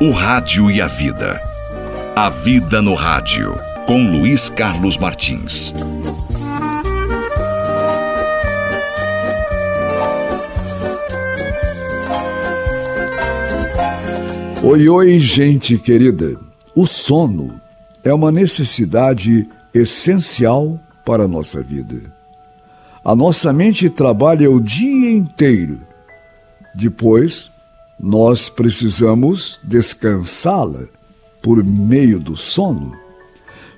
O Rádio e a Vida. A Vida no Rádio, com Luiz Carlos Martins. Oi, oi, gente querida. O sono é uma necessidade essencial para a nossa vida. A nossa mente trabalha o dia inteiro. Depois, nós precisamos descansá-la por meio do sono.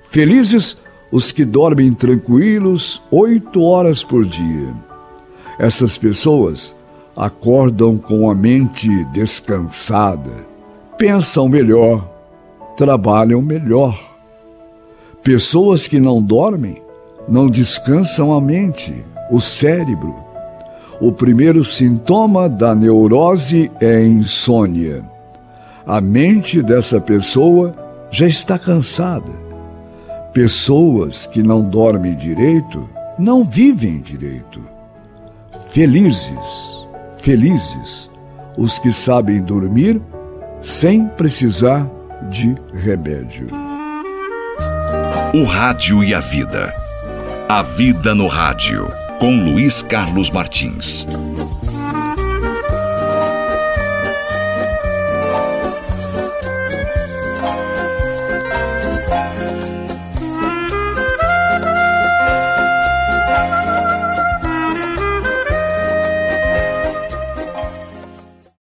Felizes os que dormem tranquilos oito horas por dia. Essas pessoas acordam com a mente descansada, pensam melhor, trabalham melhor. Pessoas que não dormem não descansam a mente, o cérebro o primeiro sintoma da neurose é a insônia. A mente dessa pessoa já está cansada. Pessoas que não dormem direito não vivem direito. Felizes, felizes os que sabem dormir sem precisar de remédio. O Rádio e a Vida. A Vida no Rádio com Luiz Carlos Martins.